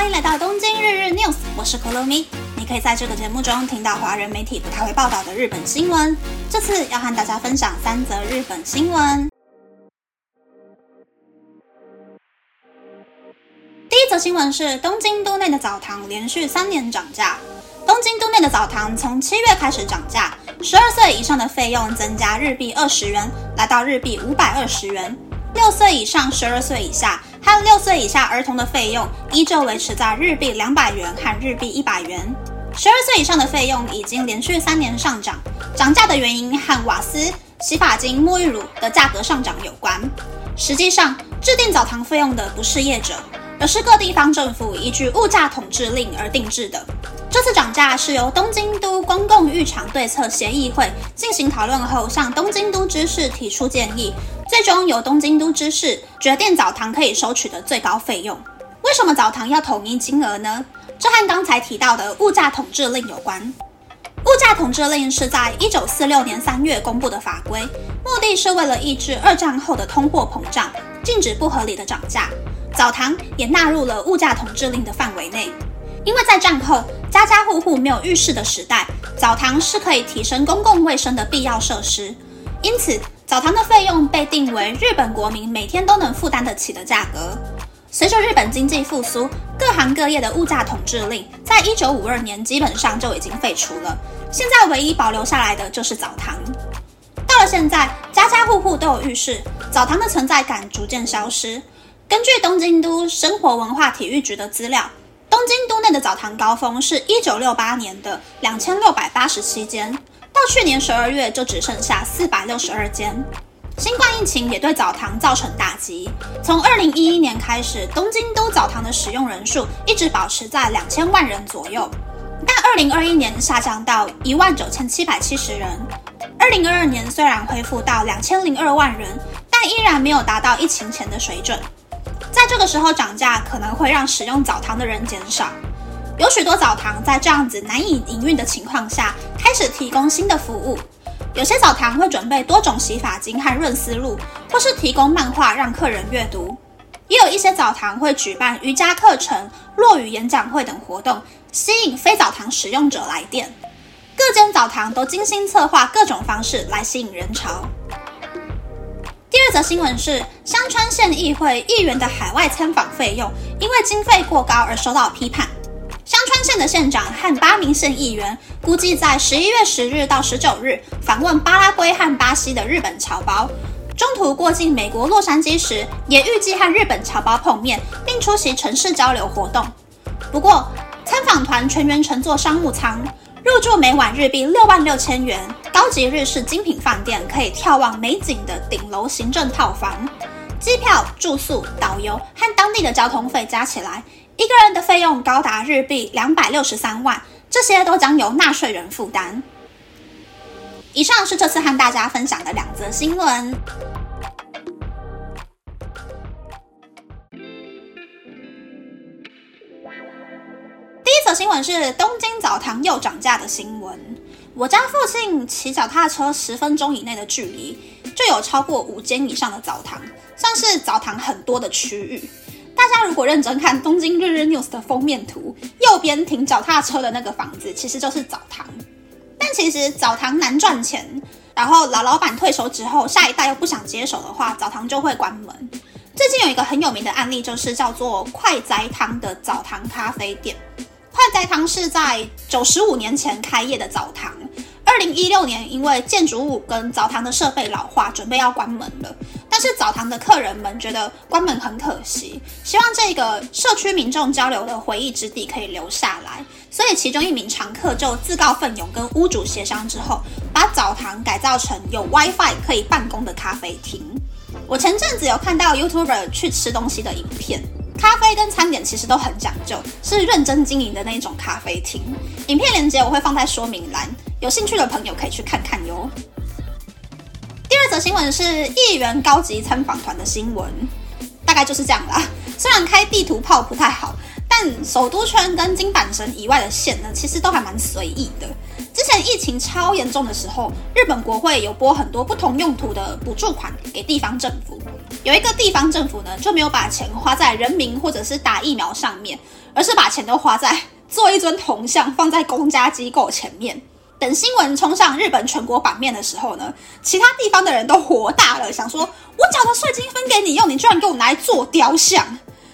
欢迎来到东京日日 news，我是 Kolomi。你可以在这个节目中听到华人媒体不太会报道的日本新闻。这次要和大家分享三则日本新闻。第一则新闻是东京都内的澡堂连续三年涨价。东京都内的澡堂从七月开始涨价，十二岁以上的费用增加日币二十元，来到日币五百二十元。六岁以上、十二岁以下和六岁以下儿童的费用依旧维持在日币两百元和日币一百元。十二岁以上的费用已经连续三年上涨，涨价的原因和瓦斯、洗发精、沐浴乳的价格上涨有关。实际上，制定澡堂费用的不是业者，而是各地方政府依据物价统治令而定制的。这次涨价是由东京都公共浴场对策协议会进行讨论后，向东京都知事提出建议。最终由东京都知事决定澡堂可以收取的最高费用。为什么澡堂要统一金额呢？这和刚才提到的物价统治令有关。物价统治令是在一九四六年三月公布的法规，目的是为了抑制二战后的通货膨胀，禁止不合理的涨价。澡堂也纳入了物价统治令的范围内。因为在战后家家户户没有浴室的时代，澡堂是可以提升公共卫生的必要设施，因此。澡堂的费用被定为日本国民每天都能负担得起的价格。随着日本经济复苏，各行各业的物价统治令在一九五二年基本上就已经废除了。现在唯一保留下来的就是澡堂。到了现在，家家户户都有浴室，澡堂的存在感逐渐消失。根据东京都生活文化体育局的资料，东京都内的澡堂高峰是一九六八年的两千六百八十七间。到去年十二月，就只剩下四百六十二间。新冠疫情也对澡堂造成打击。从二零一一年开始，东京都澡堂的使用人数一直保持在两千万人左右，但二零二一年下降到一万九千七百七十人。二零二二年虽然恢复到两千零二万人，但依然没有达到疫情前的水准。在这个时候涨价，可能会让使用澡堂的人减少。有许多澡堂在这样子难以营运的情况下，开始提供新的服务。有些澡堂会准备多种洗发精和润丝露，或是提供漫画让客人阅读。也有一些澡堂会举办瑜伽课程、落语演讲会等活动，吸引非澡堂使用者来电。各间澡堂都精心策划各种方式来吸引人潮。第二则新闻是香川县议会议员的海外参访费用，因为经费过高而受到批判。县的县长和八名县议员估计在十一月十日到十九日访问巴拉圭和巴西的日本侨胞，中途过境美国洛杉矶时，也预计和日本侨胞碰面，并出席城市交流活动。不过，参访团全员乘坐商务舱，入住每晚日币六万六千元，高级日式精品饭店，可以眺望美景的顶楼行政套房，机票、住宿、导游和当地的交通费加起来。一个人的费用高达日币两百六十三万，这些都将由纳税人负担。以上是这次和大家分享的两则新闻。第一则新闻是东京澡堂又涨价的新闻。我家附近骑脚踏车十分钟以内的距离，就有超过五间以上的澡堂，算是澡堂很多的区域。大家如果认真看《东京日日 news》的封面图，右边停脚踏车的那个房子其实就是澡堂。但其实澡堂难赚钱，然后老老板退休之后，下一代又不想接手的话，澡堂就会关门。最近有一个很有名的案例，就是叫做快哉汤的澡堂咖啡店。快哉汤是在九十五年前开业的澡堂。二零一六年，因为建筑物跟澡堂的设备老化，准备要关门了。但是澡堂的客人们觉得关门很可惜，希望这个社区民众交流的回忆之地可以留下来。所以其中一名常客就自告奋勇，跟屋主协商之后，把澡堂改造成有 WiFi 可以办公的咖啡厅。我前阵子有看到 YouTuber 去吃东西的影片。咖啡跟餐点其实都很讲究，是认真经营的那种咖啡厅。影片链接我会放在说明栏，有兴趣的朋友可以去看看哟。第二则新闻是议员高级参访团的新闻，大概就是这样啦。虽然开地图炮不太好，但首都圈跟金板神以外的县呢，其实都还蛮随意的。之前疫情超严重的时候，日本国会有拨很多不同用途的补助款给地方政府。有一个地方政府呢，就没有把钱花在人民或者是打疫苗上面，而是把钱都花在做一尊铜像放在公家机构前面。等新闻冲上日本全国版面的时候呢，其他地方的人都火大了，想说：我缴的税金分给你用，你居然给我拿来做雕像！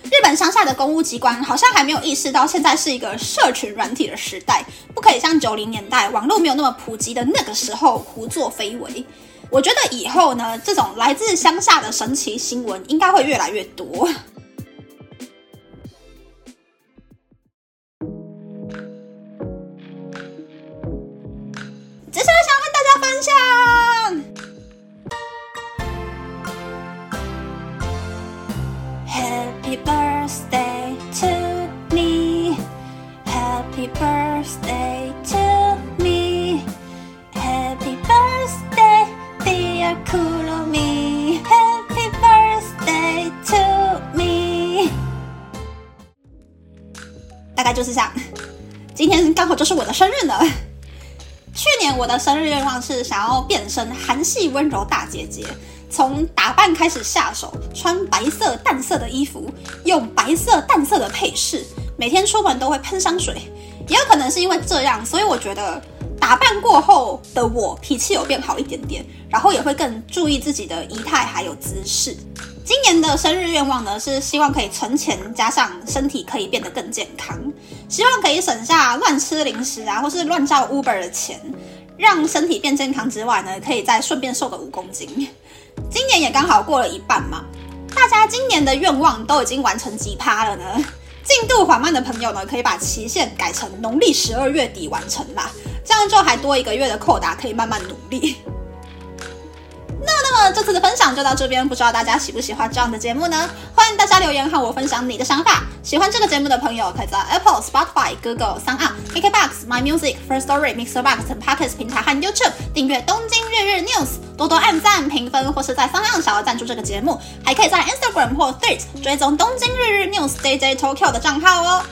日本乡下的公务机关好像还没有意识到，现在是一个社群软体的时代，不可以像九零年代网络没有那么普及的那个时候胡作非为。我觉得以后呢，这种来自乡下的神奇新闻应该会越来越多。Birthday to me，Happy birthday to me，Happy birthday dear Kurumi，Happy birthday to me。大概就是这样，今天刚好就是我的生日呢。去年我的生日愿望是想要变身韩系温柔大姐姐，从打扮开始下手，穿白色淡色的衣服，用白色淡色的配饰，每天出门都会喷香水。也有可能是因为这样，所以我觉得打扮过后的我脾气有变好一点点，然后也会更注意自己的仪态还有姿势。今年的生日愿望呢，是希望可以存钱，加上身体可以变得更健康，希望可以省下乱吃零食啊，或是乱叫 Uber 的钱，让身体变健康之外呢，可以再顺便瘦个五公斤。今年也刚好过了一半嘛，大家今年的愿望都已经完成几趴了呢？进度缓慢的朋友呢，可以把期限改成农历十二月底完成啦，这样就还多一个月的扣打，可以慢慢努力。这次的分享就到这边，不知道大家喜不喜欢这样的节目呢？欢迎大家留言和我分享你的想法。喜欢这个节目的朋友，可以在 Apple、Spotify、Google、Sound、KKBox、My Music、First Story、Mixer Box 等 Podcast 平台和 YouTube 订阅《东京日日 News》，多多按赞、评分，或是在方案想要赞助这个节目，还可以在 Instagram 或 t h r e a d 追踪《东京日日 News》DJ Tokyo 的账号哦。